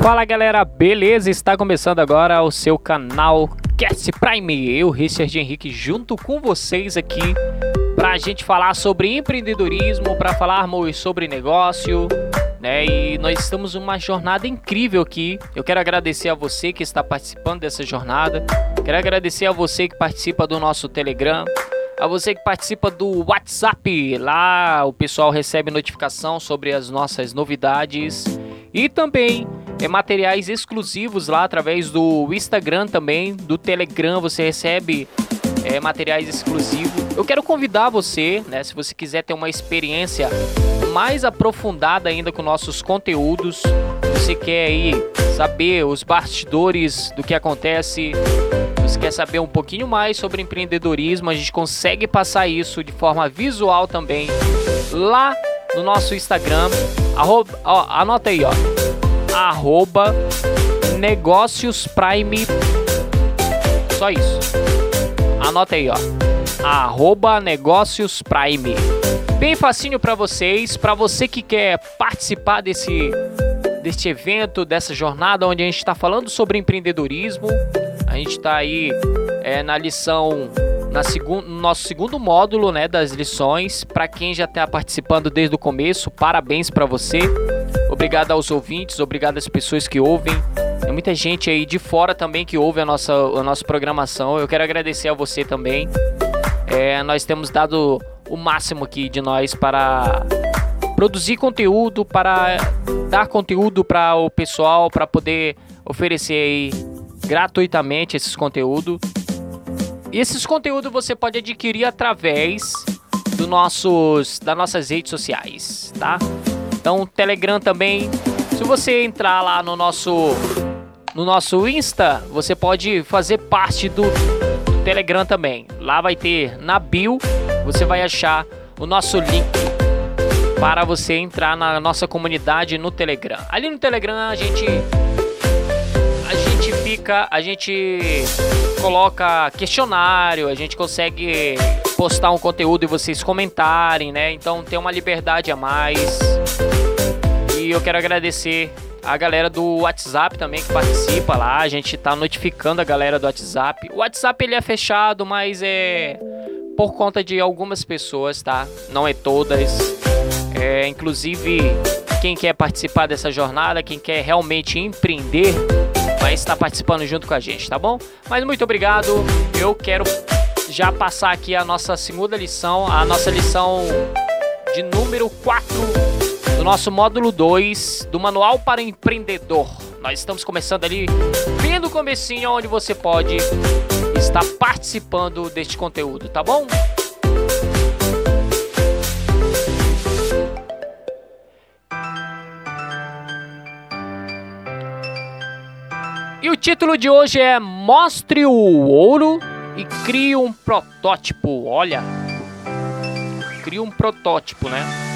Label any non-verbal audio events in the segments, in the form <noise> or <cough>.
Fala galera, beleza? Está começando agora o seu canal Cast Prime. Eu, Richard Henrique, junto com vocês aqui para a gente falar sobre empreendedorismo, para falarmos sobre negócio, né? E nós estamos uma jornada incrível aqui. Eu quero agradecer a você que está participando dessa jornada. Quero agradecer a você que participa do nosso Telegram. A você que participa do WhatsApp, lá o pessoal recebe notificação sobre as nossas novidades e também é, materiais exclusivos lá através do Instagram também, do Telegram você recebe é, materiais exclusivos. Eu quero convidar você, né, se você quiser ter uma experiência mais aprofundada ainda com nossos conteúdos, você quer aí saber os bastidores do que acontece, você quer saber um pouquinho mais sobre empreendedorismo, a gente consegue passar isso de forma visual também lá no nosso Instagram. Arroba, ó, anota aí, ó. Arroba Negócios Prime. Só isso. Anota aí, ó. Arroba Negócios Prime. Bem facinho para vocês, para você que quer participar desse deste evento, dessa jornada onde a gente está falando sobre empreendedorismo. A gente está aí é, na lição na segun, no nosso segundo módulo né, das lições. Para quem já está participando desde o começo, parabéns para você. Obrigado aos ouvintes, obrigado às pessoas que ouvem. Tem muita gente aí de fora também que ouve a nossa, a nossa programação. Eu quero agradecer a você também. É, nós temos dado o máximo aqui de nós para produzir conteúdo, para dar conteúdo para o pessoal, para poder oferecer aí gratuitamente esses conteúdos. E esses conteúdos você pode adquirir através do nossos, das nossas redes sociais, tá? Então, Telegram também. Se você entrar lá no nosso no nosso Insta, você pode fazer parte do, do Telegram também. Lá vai ter na bio, você vai achar o nosso link para você entrar na nossa comunidade no Telegram. Ali no Telegram a gente a gente fica, a gente coloca questionário, a gente consegue postar um conteúdo e vocês comentarem, né? Então tem uma liberdade a mais. E eu quero agradecer a galera do WhatsApp também que participa lá. A gente tá notificando a galera do WhatsApp. O WhatsApp ele é fechado, mas é por conta de algumas pessoas, tá? Não é todas. É, inclusive quem quer participar dessa jornada, quem quer realmente empreender, vai estar participando junto com a gente, tá bom? Mas muito obrigado. Eu quero já passar aqui a nossa segunda lição, a nossa lição de número 4 do nosso módulo 2 do Manual para Empreendedor. Nós estamos começando ali bem no comecinho onde você pode estar participando deste conteúdo, tá bom? E o título de hoje é Mostre o ouro e crie um protótipo. Olha, crie um protótipo, né?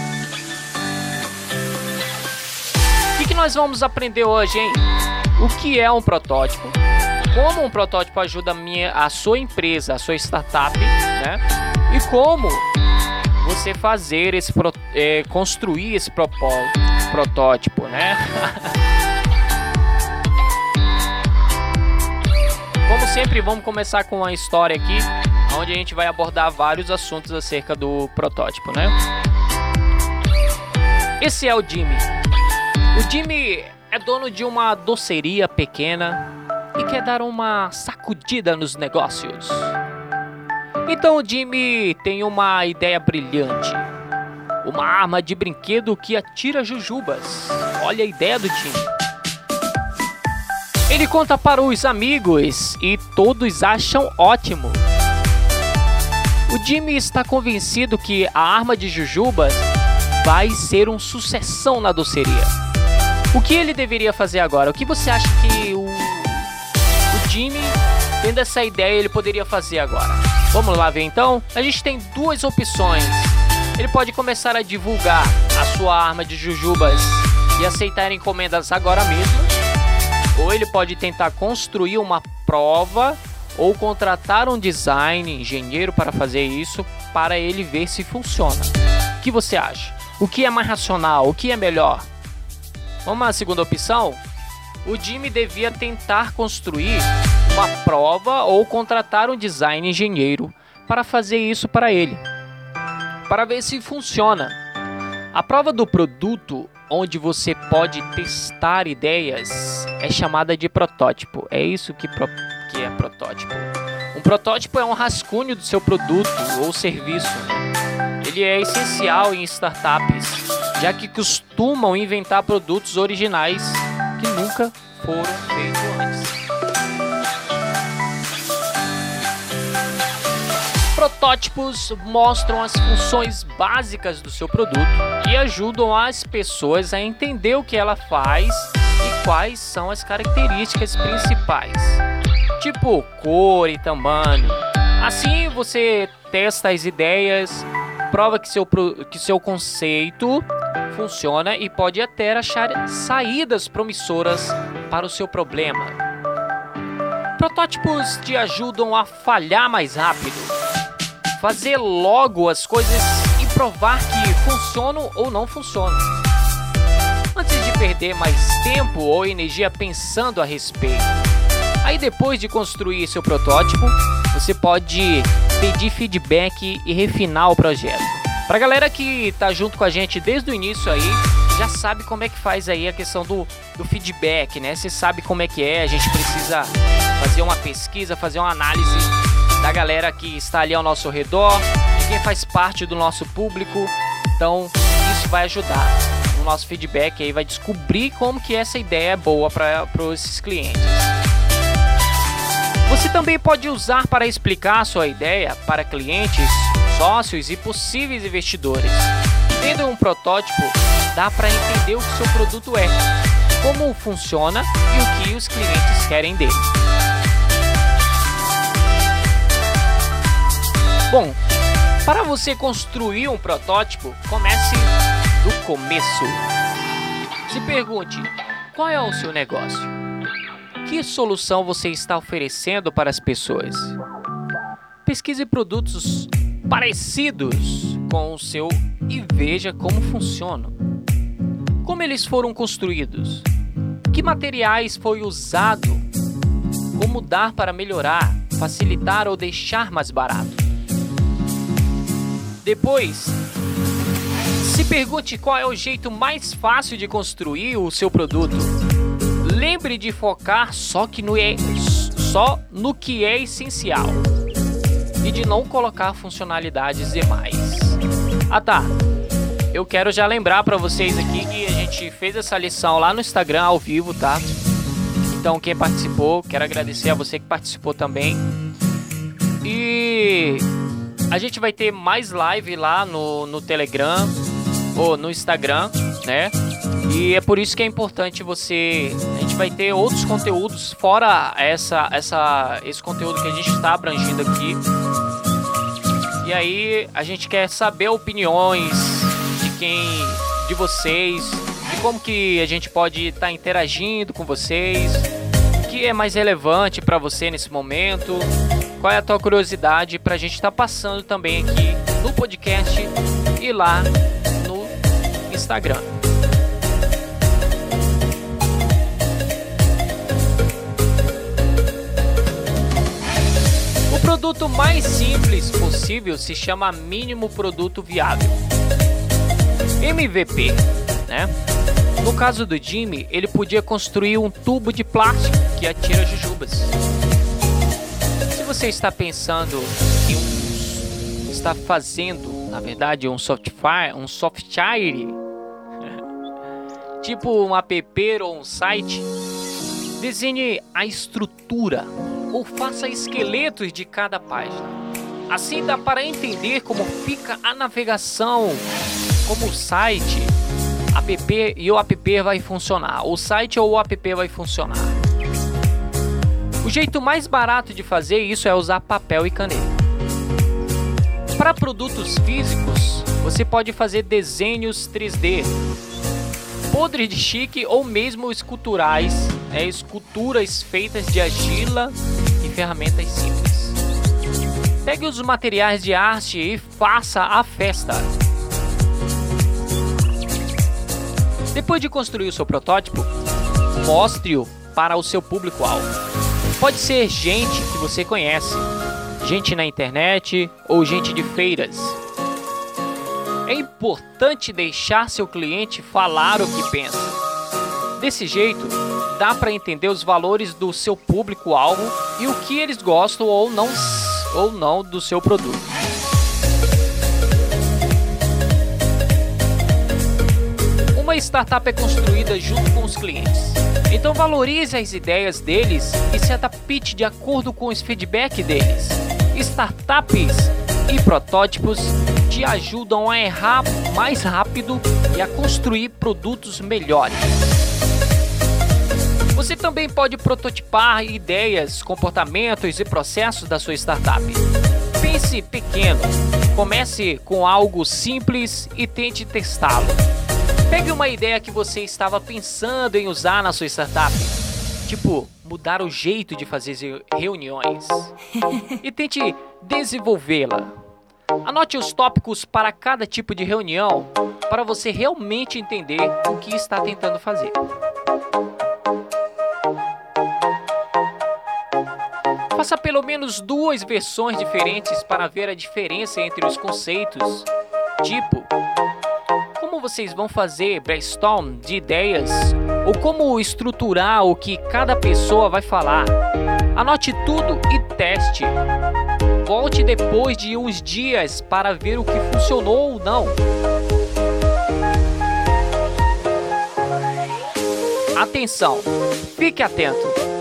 Nós vamos aprender hoje, hein? O que é um protótipo? Como um protótipo ajuda a, minha, a sua empresa, a sua startup, né? E como você fazer esse é, construir esse protótipo, né? <laughs> Como sempre, vamos começar com uma história aqui, onde a gente vai abordar vários assuntos acerca do protótipo, né? Esse é o Jimmy. O Jimmy é dono de uma doceria pequena e quer dar uma sacudida nos negócios. Então o Jimmy tem uma ideia brilhante. Uma arma de brinquedo que atira jujubas. Olha a ideia do Jimmy. Ele conta para os amigos e todos acham ótimo. O Jimmy está convencido que a arma de jujubas vai ser um sucessão na doceria. O que ele deveria fazer agora? O que você acha que o, o Jimmy, tendo essa ideia, ele poderia fazer agora? Vamos lá ver então? A gente tem duas opções. Ele pode começar a divulgar a sua arma de jujubas e aceitar encomendas agora mesmo ou ele pode tentar construir uma prova ou contratar um design, engenheiro para fazer isso, para ele ver se funciona. O que você acha? O que é mais racional? O que é melhor? Vamos à segunda opção? o Jimmy devia tentar construir uma prova ou contratar um design engenheiro para fazer isso para ele, para ver se funciona. A prova do produto, onde você pode testar ideias, é chamada de protótipo. É isso que, pro, que é protótipo. Um protótipo é um rascunho do seu produto ou serviço. Ele é essencial em startups, já que costumam inventar produtos originais que nunca foram feitos antes. Protótipos mostram as funções básicas do seu produto e ajudam as pessoas a entender o que ela faz e quais são as características principais, tipo cor e tamanho. Assim você testa as ideias, prova que seu, que seu conceito funciona e pode até achar saídas promissoras para o seu problema. Protótipos te ajudam a falhar mais rápido, fazer logo as coisas e provar que funcionam ou não funcionam. Antes de perder mais tempo ou energia pensando a respeito. Aí depois de construir seu protótipo, você pode pedir feedback e refinar o projeto. Pra galera que tá junto com a gente desde o início aí, já sabe como é que faz aí a questão do, do feedback, né? Você sabe como é que é, a gente precisa fazer uma pesquisa, fazer uma análise da galera que está ali ao nosso redor, de quem faz parte do nosso público. Então, isso vai ajudar no nosso feedback aí, vai descobrir como que essa ideia é boa para esses clientes. Você também pode usar para explicar sua ideia para clientes sócios e possíveis investidores. Tendo um protótipo, dá para entender o que seu produto é, como funciona e o que os clientes querem dele. Bom, para você construir um protótipo, comece do começo. Se pergunte: qual é o seu negócio? Que solução você está oferecendo para as pessoas? Pesquise produtos parecidos com o seu e veja como funcionam. Como eles foram construídos? Que materiais foi usado? Como dar para melhorar, facilitar ou deixar mais barato? Depois, se pergunte qual é o jeito mais fácil de construir o seu produto. Lembre de focar só, que no, é, só no que é essencial e de não colocar funcionalidades demais. Ah tá, eu quero já lembrar para vocês aqui que a gente fez essa lição lá no Instagram ao vivo, tá? Então quem participou, quero agradecer a você que participou também. E a gente vai ter mais live lá no, no Telegram ou no Instagram, né? E é por isso que é importante você. A gente vai ter outros conteúdos fora essa, essa, esse conteúdo que a gente está abrangindo aqui. E aí a gente quer saber opiniões de quem, de vocês, de como que a gente pode estar tá interagindo com vocês, o que é mais relevante para você nesse momento, qual é a tua curiosidade para a gente estar tá passando também aqui no podcast e lá no Instagram. Produto mais simples possível se chama mínimo produto viável. MVP, né? No caso do Jimmy, ele podia construir um tubo de plástico que atira jujubas. Se você está pensando em um, está fazendo, na verdade, um software, um software, <laughs> tipo um app ou um site, desenhe a estrutura ou faça esqueletos de cada página. Assim dá para entender como fica a navegação, como o site, app e o app vai funcionar. O site ou o app vai funcionar. O jeito mais barato de fazer isso é usar papel e caneta. Para produtos físicos, você pode fazer desenhos 3D, podres de chique ou mesmo esculturais, é, esculturas feitas de argila ferramentas simples. Pegue os materiais de arte e faça a festa. Depois de construir o seu protótipo, mostre-o para o seu público-alvo. Pode ser gente que você conhece, gente na internet ou gente de feiras. É importante deixar seu cliente falar o que pensa. Desse jeito, dá para entender os valores do seu público-alvo e o que eles gostam ou não, ou não do seu produto. Uma startup é construída junto com os clientes. Então valorize as ideias deles e se adapte de acordo com os feedback deles. Startups e protótipos te ajudam a errar mais rápido e a construir produtos melhores. Você também pode prototipar ideias, comportamentos e processos da sua startup. Pense pequeno, comece com algo simples e tente testá-lo. Pegue uma ideia que você estava pensando em usar na sua startup, tipo mudar o jeito de fazer reuniões, e tente desenvolvê-la. Anote os tópicos para cada tipo de reunião para você realmente entender o que está tentando fazer. Faça pelo menos duas versões diferentes para ver a diferença entre os conceitos, tipo vocês vão fazer brainstorm de ideias ou como estruturar o que cada pessoa vai falar. Anote tudo e teste. Volte depois de uns dias para ver o que funcionou ou não. Atenção, fique atento.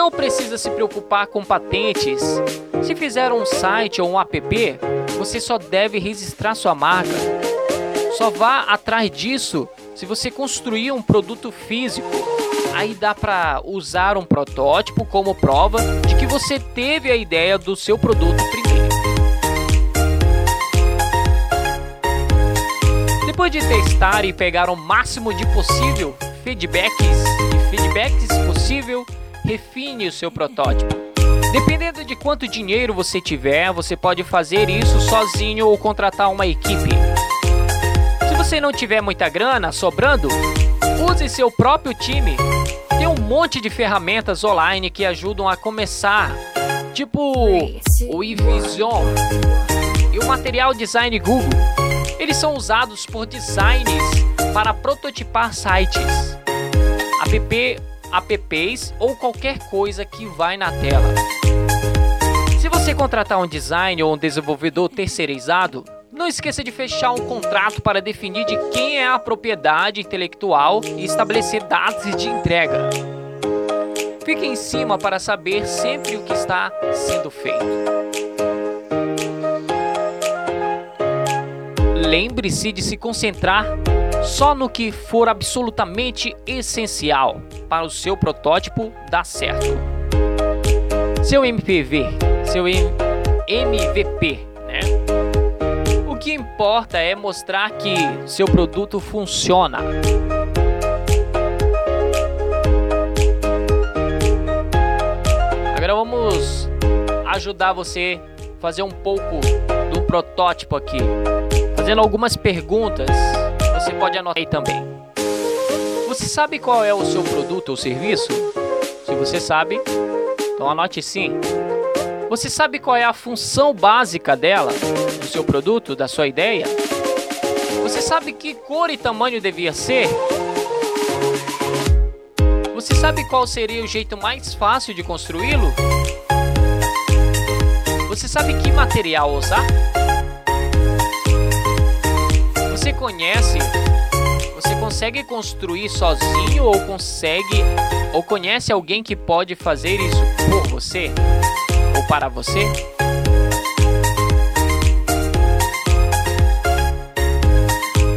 Não precisa se preocupar com patentes. Se fizer um site ou um app, você só deve registrar sua marca só vá atrás disso se você construir um produto físico. Aí dá para usar um protótipo como prova de que você teve a ideia do seu produto primeiro. Depois de testar e pegar o máximo de possível feedbacks e feedbacks possível, refine o seu protótipo. Dependendo de quanto dinheiro você tiver, você pode fazer isso sozinho ou contratar uma equipe você não tiver muita grana sobrando, use seu próprio time. Tem um monte de ferramentas online que ajudam a começar, tipo o eVision e o Material Design Google. Eles são usados por designers para prototipar sites, app, apps ou qualquer coisa que vai na tela. Se você contratar um design ou um desenvolvedor terceirizado, não esqueça de fechar um contrato para definir de quem é a propriedade intelectual e estabelecer datas de entrega. Fique em cima para saber sempre o que está sendo feito. Lembre-se de se concentrar só no que for absolutamente essencial para o seu protótipo dar certo. Seu MPV, seu MVP que importa é mostrar que seu produto funciona. Agora vamos ajudar você a fazer um pouco do protótipo aqui. Fazendo algumas perguntas, você pode anotar aí também. Você sabe qual é o seu produto ou serviço? Se você sabe, então anote sim. Você sabe qual é a função básica dela, do seu produto, da sua ideia? Você sabe que cor e tamanho devia ser? Você sabe qual seria o jeito mais fácil de construí-lo? Você sabe que material usar? Você conhece? Você consegue construir sozinho ou consegue ou conhece alguém que pode fazer isso por você? ou para você?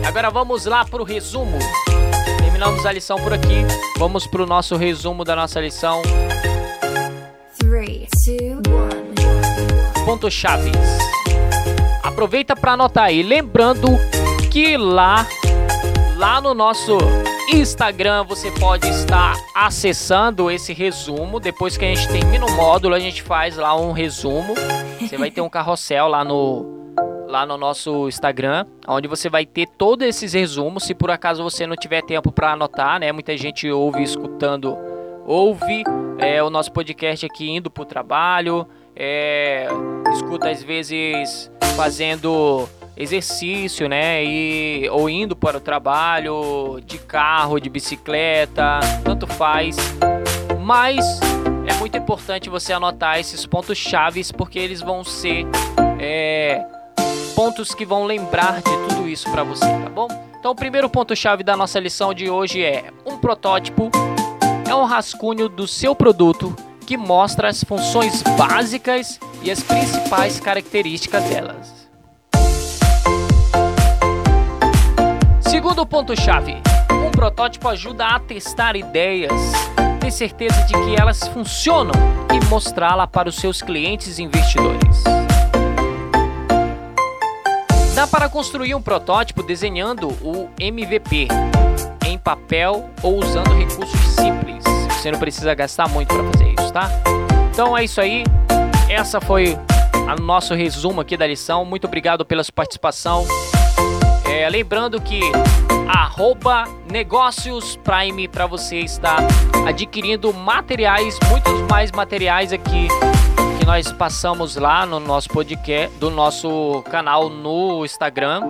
Agora vamos lá para o resumo. Terminamos a lição por aqui. Vamos para o nosso resumo da nossa lição. Pontos chaves. Aproveita para anotar aí, lembrando que lá lá no nosso Instagram você pode estar acessando esse resumo. Depois que a gente termina o módulo, a gente faz lá um resumo. Você vai ter um carrossel lá no lá no nosso Instagram, onde você vai ter todos esses resumos. Se por acaso você não tiver tempo para anotar, né? Muita gente ouve escutando, ouve é, o nosso podcast aqui indo para o trabalho, é, escuta às vezes fazendo exercício, né? E, ou indo para o trabalho de carro, de bicicleta, tanto faz. Mas é muito importante você anotar esses pontos chaves porque eles vão ser é, pontos que vão lembrar de tudo isso para você, tá bom? Então, o primeiro ponto chave da nossa lição de hoje é um protótipo é um rascunho do seu produto que mostra as funções básicas e as principais características delas. Segundo ponto chave, um protótipo ajuda a testar ideias, ter certeza de que elas funcionam e mostrá-la para os seus clientes e investidores. Dá para construir um protótipo desenhando o MVP em papel ou usando recursos simples. Você não precisa gastar muito para fazer isso, tá? Então é isso aí. Essa foi o nosso resumo aqui da lição. Muito obrigado pela sua participação. É, lembrando que arroba negócios prime para você estar adquirindo materiais, muitos mais materiais aqui que nós passamos lá no nosso podcast, do nosso canal no Instagram.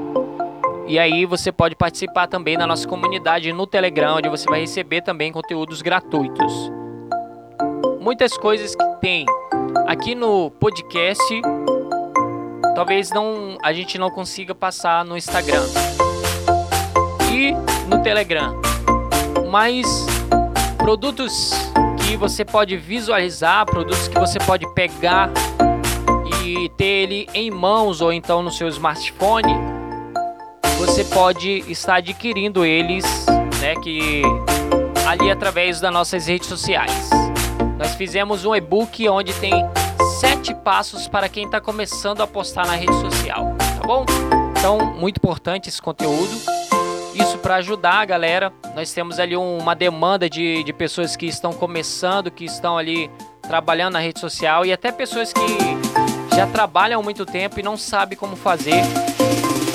E aí você pode participar também da nossa comunidade no Telegram, onde você vai receber também conteúdos gratuitos. Muitas coisas que tem aqui no podcast, talvez não a gente não consiga passar no Instagram e no Telegram. Mas produtos que você pode visualizar, produtos que você pode pegar e ter ele em mãos ou então no seu smartphone, você pode estar adquirindo eles, né, que ali através das nossas redes sociais. Nós fizemos um e-book onde tem sete passos para quem está começando a postar na rede social, tá bom? Então, muito importante esse conteúdo isso para ajudar a galera. Nós temos ali uma demanda de, de pessoas que estão começando, que estão ali trabalhando na rede social e até pessoas que já trabalham há muito tempo e não sabem como fazer.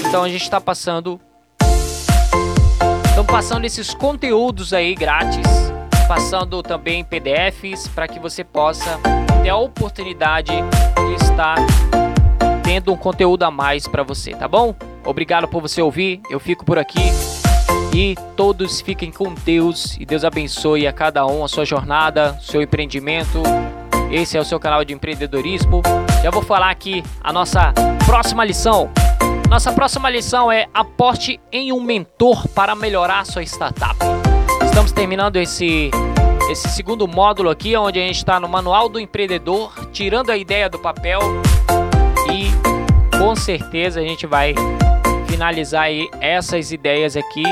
Então a gente está passando. Estão passando esses conteúdos aí grátis, passando também PDFs para que você possa ter a oportunidade de estar tendo um conteúdo a mais para você, tá bom? Obrigado por você ouvir. Eu fico por aqui. E todos fiquem com Deus e Deus abençoe a cada um a sua jornada, seu empreendimento. Esse é o seu canal de empreendedorismo. Já vou falar aqui a nossa próxima lição. Nossa próxima lição é aporte em um mentor para melhorar sua startup. Estamos terminando esse esse segundo módulo aqui, onde a gente está no manual do empreendedor, tirando a ideia do papel e com certeza a gente vai finalizar aí essas ideias aqui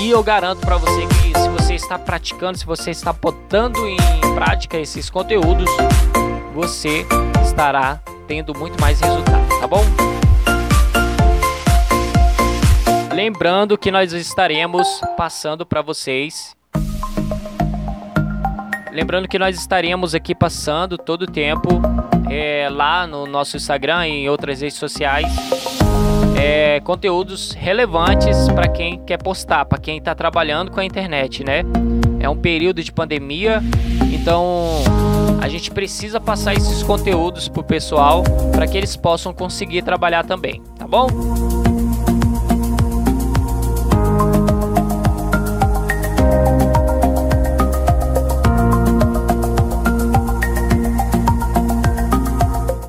e eu garanto para você que se você está praticando, se você está botando em prática esses conteúdos, você estará tendo muito mais resultado, tá bom? Lembrando que nós estaremos passando para vocês Lembrando que nós estaremos aqui passando todo o tempo é, lá no nosso Instagram e em outras redes sociais é, conteúdos relevantes para quem quer postar, para quem está trabalhando com a internet, né? É um período de pandemia, então a gente precisa passar esses conteúdos pro pessoal para que eles possam conseguir trabalhar também, tá bom?